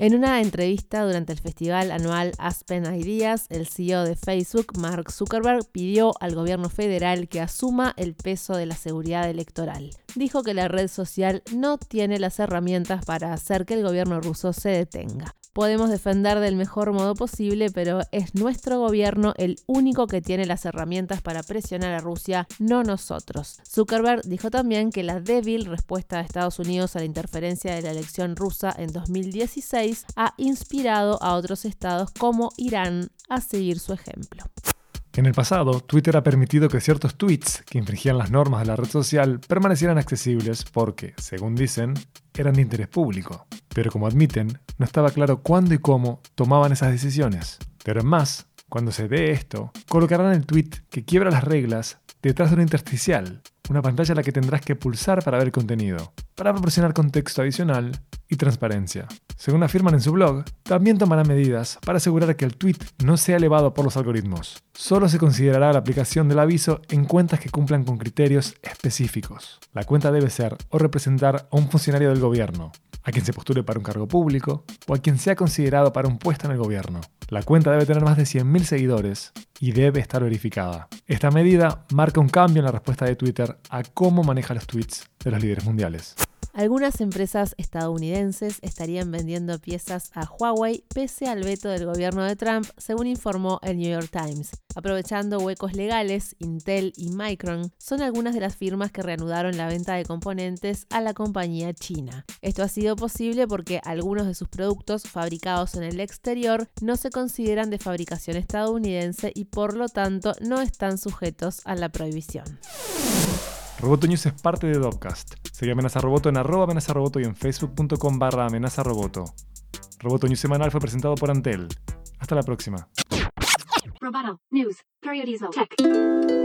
En una entrevista durante el festival anual Aspen Ideas, el CEO de Facebook, Mark Zuckerberg, pidió al gobierno federal que asuma el peso de la seguridad electoral. Dijo que la red social no tiene las herramientas para hacer que el gobierno ruso se detenga podemos defender del mejor modo posible, pero es nuestro gobierno el único que tiene las herramientas para presionar a Rusia, no nosotros. Zuckerberg dijo también que la débil respuesta de Estados Unidos a la interferencia de la elección rusa en 2016 ha inspirado a otros estados como Irán a seguir su ejemplo. En el pasado, Twitter ha permitido que ciertos tweets que infringían las normas de la red social permanecieran accesibles porque, según dicen, eran de interés público. Pero como admiten, no estaba claro cuándo y cómo tomaban esas decisiones. Pero más, cuando se dé esto, colocarán el tweet que quiebra las reglas detrás de un intersticial, una pantalla a la que tendrás que pulsar para ver contenido, para proporcionar contexto adicional y transparencia. Según afirman en su blog, también tomará medidas para asegurar que el tweet no sea elevado por los algoritmos. Solo se considerará la aplicación del aviso en cuentas que cumplan con criterios específicos. La cuenta debe ser o representar a un funcionario del gobierno, a quien se postule para un cargo público o a quien sea considerado para un puesto en el gobierno. La cuenta debe tener más de 100.000 seguidores y debe estar verificada. Esta medida marca un cambio en la respuesta de Twitter a cómo maneja los tweets de los líderes mundiales. Algunas empresas estadounidenses estarían vendiendo piezas a Huawei pese al veto del gobierno de Trump, según informó el New York Times. Aprovechando huecos legales, Intel y Micron son algunas de las firmas que reanudaron la venta de componentes a la compañía china. Esto ha sido posible porque algunos de sus productos fabricados en el exterior no se consideran de fabricación estadounidense y por lo tanto no están sujetos a la prohibición. Roboto News es parte de Dopcast. Sigue Amenaza Roboto en arroba amenaza roboto y en facebook.com barra amenaza roboto. Roboto News semanal fue presentado por Antel. Hasta la próxima. Roboto. News. Periodismo. Tech.